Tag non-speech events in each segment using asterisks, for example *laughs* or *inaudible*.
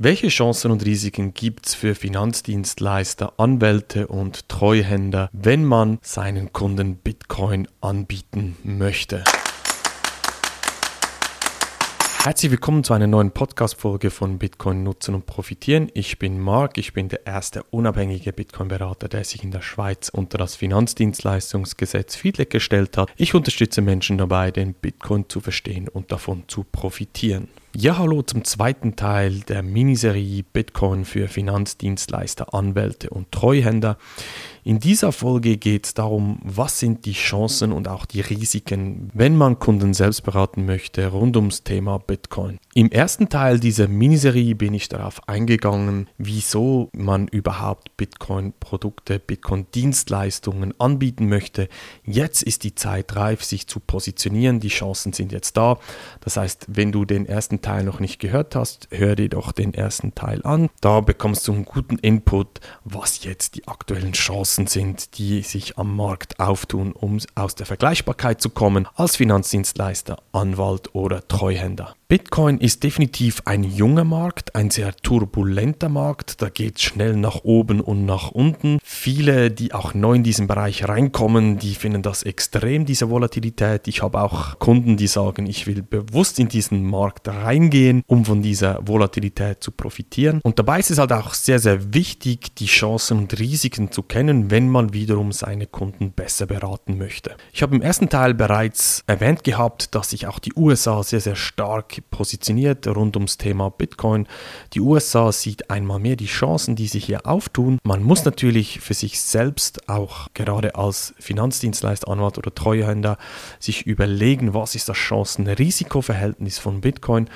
Welche Chancen und Risiken gibt es für Finanzdienstleister, Anwälte und Treuhänder, wenn man seinen Kunden Bitcoin anbieten möchte? Herzlich willkommen zu einer neuen Podcast-Folge von Bitcoin nutzen und profitieren. Ich bin Marc, ich bin der erste unabhängige Bitcoin-Berater, der sich in der Schweiz unter das Finanzdienstleistungsgesetz FIDLEG gestellt hat. Ich unterstütze Menschen dabei, den Bitcoin zu verstehen und davon zu profitieren. Ja, hallo zum zweiten Teil der Miniserie Bitcoin für Finanzdienstleister, Anwälte und Treuhänder. In dieser Folge geht es darum, was sind die Chancen und auch die Risiken, wenn man Kunden selbst beraten möchte rund ums Thema Bitcoin. Im ersten Teil dieser Miniserie bin ich darauf eingegangen, wieso man überhaupt Bitcoin-Produkte, Bitcoin-Dienstleistungen anbieten möchte. Jetzt ist die Zeit reif, sich zu positionieren. Die Chancen sind jetzt da. Das heißt, wenn du den ersten Teil noch nicht gehört hast, hör dir doch den ersten Teil an. Da bekommst du einen guten Input, was jetzt die aktuellen Chancen Chancen sind, die sich am Markt auftun, um aus der Vergleichbarkeit zu kommen als Finanzdienstleister, Anwalt oder Treuhänder. Bitcoin ist definitiv ein junger Markt, ein sehr turbulenter Markt. Da geht es schnell nach oben und nach unten. Viele, die auch neu in diesen Bereich reinkommen, die finden das extrem, diese Volatilität. Ich habe auch Kunden, die sagen, ich will bewusst in diesen Markt reingehen, um von dieser Volatilität zu profitieren. Und dabei ist es halt auch sehr, sehr wichtig, die Chancen und Risiken zu kennen, wenn man wiederum seine Kunden besser beraten möchte. Ich habe im ersten Teil bereits erwähnt gehabt, dass sich auch die USA sehr, sehr stark positioniert rund ums Thema Bitcoin. Die USA sieht einmal mehr die Chancen, die sich hier auftun. Man muss natürlich für sich selbst auch gerade als Finanzdienstleister, Anwalt oder Treuhänder sich überlegen, was ist das Chancen-Risiko-Verhältnis von Bitcoin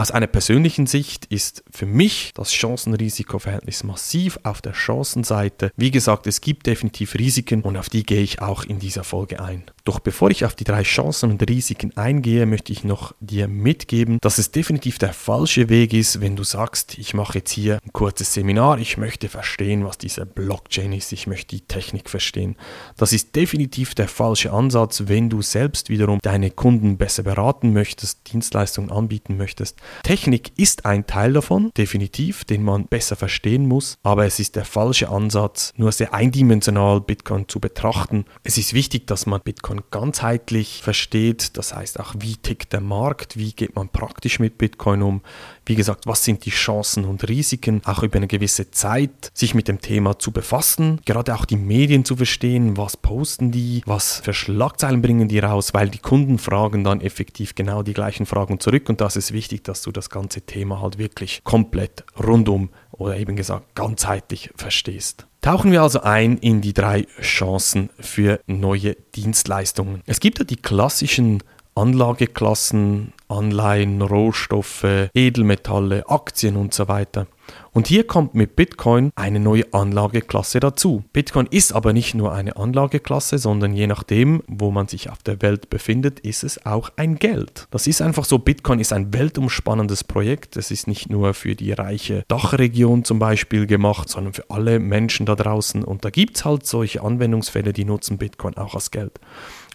aus einer persönlichen Sicht ist für mich das Chancen-Risiko-Verhältnis massiv auf der Chancenseite. Wie gesagt, es gibt definitiv Risiken und auf die gehe ich auch in dieser Folge ein. Doch bevor ich auf die drei Chancen und Risiken eingehe, möchte ich noch dir mitgeben, dass es definitiv der falsche Weg ist, wenn du sagst, ich mache jetzt hier ein kurzes Seminar, ich möchte verstehen, was diese Blockchain ist, ich möchte die Technik verstehen. Das ist definitiv der falsche Ansatz, wenn du selbst wiederum deine Kunden besser beraten möchtest, Dienstleistungen anbieten möchtest Technik ist ein Teil davon, definitiv, den man besser verstehen muss, aber es ist der falsche Ansatz, nur sehr eindimensional Bitcoin zu betrachten. Es ist wichtig, dass man Bitcoin ganzheitlich versteht, das heißt auch, wie tickt der Markt, wie geht man praktisch mit Bitcoin um, wie gesagt, was sind die Chancen und Risiken, auch über eine gewisse Zeit sich mit dem Thema zu befassen, gerade auch die Medien zu verstehen, was posten die, was für Schlagzeilen bringen die raus, weil die Kunden fragen dann effektiv genau die gleichen Fragen zurück und das ist wichtig, dass du das ganze Thema halt wirklich komplett rundum oder eben gesagt ganzheitlich verstehst. Tauchen wir also ein in die drei Chancen für neue Dienstleistungen. Es gibt ja die klassischen Anlageklassen, Anleihen, Rohstoffe, Edelmetalle, Aktien und so weiter. Und hier kommt mit Bitcoin eine neue Anlageklasse dazu. Bitcoin ist aber nicht nur eine Anlageklasse, sondern je nachdem, wo man sich auf der Welt befindet, ist es auch ein Geld. Das ist einfach so, Bitcoin ist ein weltumspannendes Projekt. Es ist nicht nur für die reiche Dachregion zum Beispiel gemacht, sondern für alle Menschen da draußen. Und da gibt es halt solche Anwendungsfälle, die nutzen Bitcoin auch als Geld.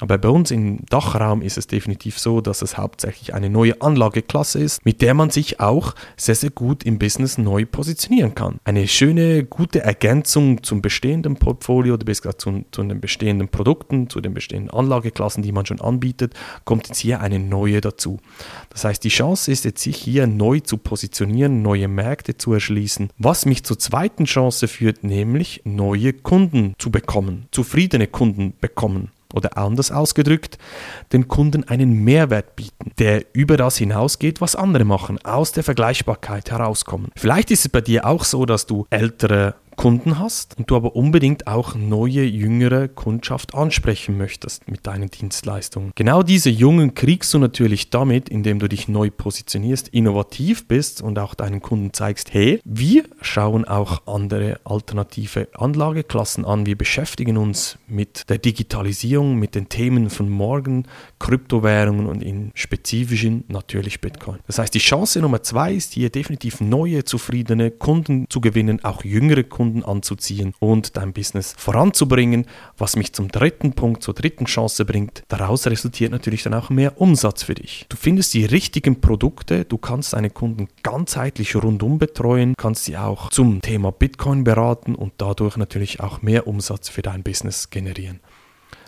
Aber bei uns im Dachraum ist es definitiv so, dass es hauptsächlich eine neue Anlageklasse ist, mit der man sich auch sehr, sehr gut im Business neu positionieren kann. Eine schöne, gute Ergänzung zum bestehenden Portfolio oder bis zu, zu den bestehenden Produkten, zu den bestehenden Anlageklassen, die man schon anbietet, kommt jetzt hier eine neue dazu. Das heißt, die Chance ist jetzt, sich hier neu zu positionieren, neue Märkte zu erschließen, was mich zur zweiten Chance führt, nämlich neue Kunden zu bekommen, zufriedene Kunden bekommen oder anders ausgedrückt, den Kunden einen Mehrwert bieten, der über das hinausgeht, was andere machen, aus der Vergleichbarkeit herauskommen. Vielleicht ist es bei dir auch so, dass du ältere Kunden hast und du aber unbedingt auch neue, jüngere Kundschaft ansprechen möchtest mit deinen Dienstleistungen. Genau diese Jungen kriegst du natürlich damit, indem du dich neu positionierst, innovativ bist und auch deinen Kunden zeigst, hey, wir schauen auch andere alternative Anlageklassen an, wir beschäftigen uns mit der Digitalisierung, mit den Themen von morgen, Kryptowährungen und in spezifischen natürlich Bitcoin. Das heißt, die Chance Nummer zwei ist hier definitiv neue, zufriedene Kunden zu gewinnen, auch jüngere Kunden Kunden anzuziehen und dein Business voranzubringen, was mich zum dritten Punkt, zur dritten Chance bringt. Daraus resultiert natürlich dann auch mehr Umsatz für dich. Du findest die richtigen Produkte, du kannst deine Kunden ganzheitlich rundum betreuen, kannst sie auch zum Thema Bitcoin beraten und dadurch natürlich auch mehr Umsatz für dein Business generieren.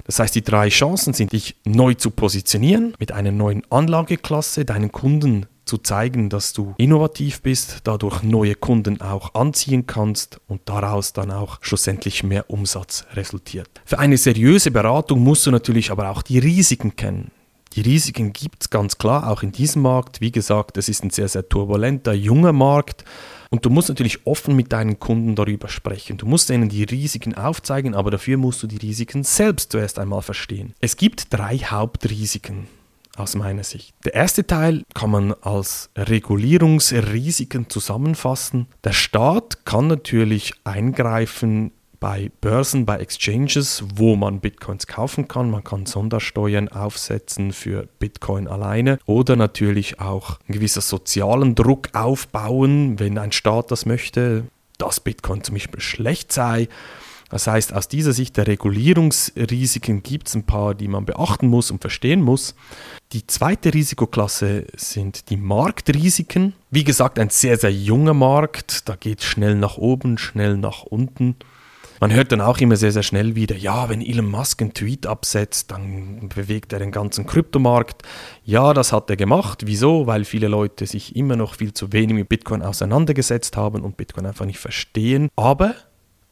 Das heißt, die drei Chancen sind, dich neu zu positionieren, mit einer neuen Anlageklasse deinen Kunden zu zeigen, dass du innovativ bist, dadurch neue Kunden auch anziehen kannst und daraus dann auch schlussendlich mehr Umsatz resultiert. Für eine seriöse Beratung musst du natürlich aber auch die Risiken kennen. Die Risiken gibt es ganz klar auch in diesem Markt. Wie gesagt, es ist ein sehr, sehr turbulenter, junger Markt. Und du musst natürlich offen mit deinen Kunden darüber sprechen. Du musst ihnen die Risiken aufzeigen, aber dafür musst du die Risiken selbst zuerst einmal verstehen. Es gibt drei Hauptrisiken aus meiner Sicht. Der erste Teil kann man als Regulierungsrisiken zusammenfassen. Der Staat kann natürlich eingreifen bei Börsen, bei Exchanges, wo man Bitcoins kaufen kann. Man kann Sondersteuern aufsetzen für Bitcoin alleine oder natürlich auch einen gewissen sozialen Druck aufbauen, wenn ein Staat das möchte, dass Bitcoin zum Beispiel schlecht sei. Das heißt, aus dieser Sicht der Regulierungsrisiken gibt es ein paar, die man beachten muss und verstehen muss. Die zweite Risikoklasse sind die Marktrisiken. Wie gesagt, ein sehr, sehr junger Markt. Da geht es schnell nach oben, schnell nach unten. Man hört dann auch immer sehr, sehr schnell wieder, ja, wenn Elon Musk einen Tweet absetzt, dann bewegt er den ganzen Kryptomarkt. Ja, das hat er gemacht. Wieso? Weil viele Leute sich immer noch viel zu wenig mit Bitcoin auseinandergesetzt haben und Bitcoin einfach nicht verstehen. Aber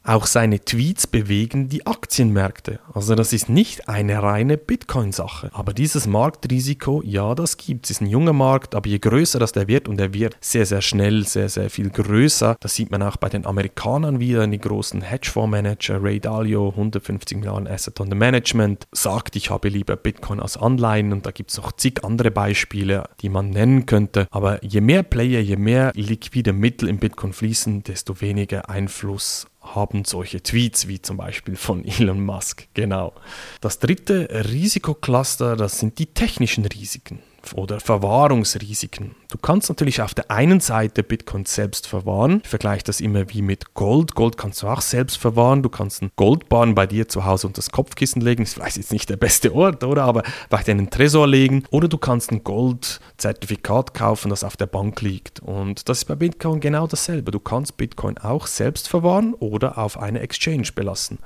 auch seine Tweets bewegen die Aktienmärkte. Also das ist nicht eine reine Bitcoin-Sache. Aber dieses Marktrisiko, ja, das gibt es. ist ein junger Markt, aber je größer das der wird, und er wird sehr, sehr schnell, sehr, sehr viel größer, das sieht man auch bei den Amerikanern wieder, die großen Hedgefondsmanager, Ray Dalio, 150 Millionen Asset Under Management, sagt, ich habe lieber Bitcoin als Anleihen und da gibt es noch zig andere Beispiele, die man nennen könnte. Aber je mehr Player, je mehr liquide Mittel in Bitcoin fließen, desto weniger Einfluss haben solche Tweets wie zum Beispiel von *laughs* Elon Musk. Genau. Das dritte Risikocluster, das sind die technischen Risiken oder Verwahrungsrisiken. Du kannst natürlich auf der einen Seite Bitcoin selbst verwahren. Ich vergleiche das immer wie mit Gold. Gold kannst du auch selbst verwahren. Du kannst einen Goldbahn bei dir zu Hause unter das Kopfkissen legen. Ist vielleicht jetzt nicht der beste Ort, oder? Aber vielleicht in einen Tresor legen. Oder du kannst ein Goldzertifikat kaufen, das auf der Bank liegt. Und das ist bei Bitcoin genau dasselbe. Du kannst Bitcoin auch selbst verwahren oder auf eine Exchange belassen.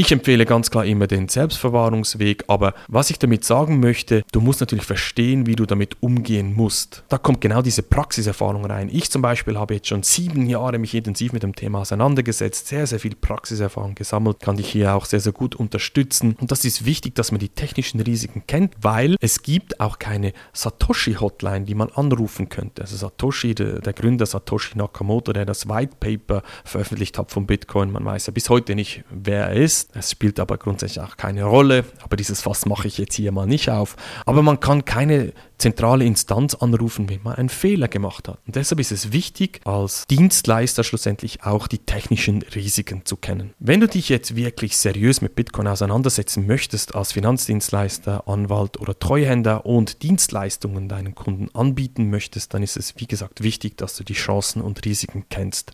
Ich empfehle ganz klar immer den Selbstverwahrungsweg, aber was ich damit sagen möchte, du musst natürlich verstehen, wie du damit umgehen musst. Da kommt genau diese Praxiserfahrung rein. Ich zum Beispiel habe jetzt schon sieben Jahre mich intensiv mit dem Thema auseinandergesetzt, sehr, sehr viel Praxiserfahrung gesammelt, kann dich hier auch sehr, sehr gut unterstützen. Und das ist wichtig, dass man die technischen Risiken kennt, weil es gibt auch keine Satoshi-Hotline, die man anrufen könnte. Also Satoshi, der, der Gründer Satoshi Nakamoto, der das White Paper veröffentlicht hat von Bitcoin, man weiß ja bis heute nicht, wer er ist ist. Es spielt aber grundsätzlich auch keine Rolle, aber dieses Fass mache ich jetzt hier mal nicht auf. Aber man kann keine zentrale Instanz anrufen, wenn man einen Fehler gemacht hat. Und deshalb ist es wichtig, als Dienstleister schlussendlich auch die technischen Risiken zu kennen. Wenn du dich jetzt wirklich seriös mit Bitcoin auseinandersetzen möchtest, als Finanzdienstleister, Anwalt oder Treuhänder und Dienstleistungen deinen Kunden anbieten möchtest, dann ist es, wie gesagt, wichtig, dass du die Chancen und Risiken kennst.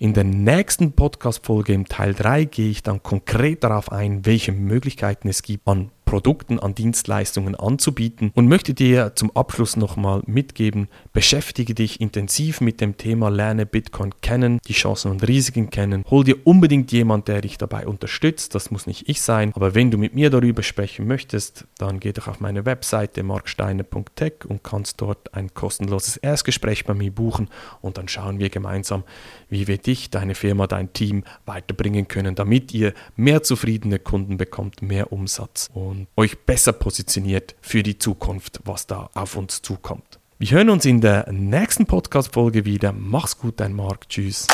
In der nächsten Podcast-Folge im Teil 3 gehe ich dann konkret darauf ein, welche Möglichkeiten es gibt, an Produkten, an Dienstleistungen anzubieten und möchte dir zum Abschluss nochmal mitgeben, beschäftige dich intensiv mit dem Thema, lerne Bitcoin kennen, die Chancen und Risiken kennen, hol dir unbedingt jemand, der dich dabei unterstützt, das muss nicht ich sein, aber wenn du mit mir darüber sprechen möchtest, dann geh doch auf meine Webseite marksteiner.tech und kannst dort ein kostenloses Erstgespräch bei mir buchen. Und dann schauen wir gemeinsam, wie wir dich, deine Firma, dein Team weiterbringen können, damit ihr mehr zufriedene Kunden bekommt, mehr Umsatz und und euch besser positioniert für die Zukunft, was da auf uns zukommt. Wir hören uns in der nächsten Podcast-Folge wieder. Mach's gut, dein Marc. Tschüss.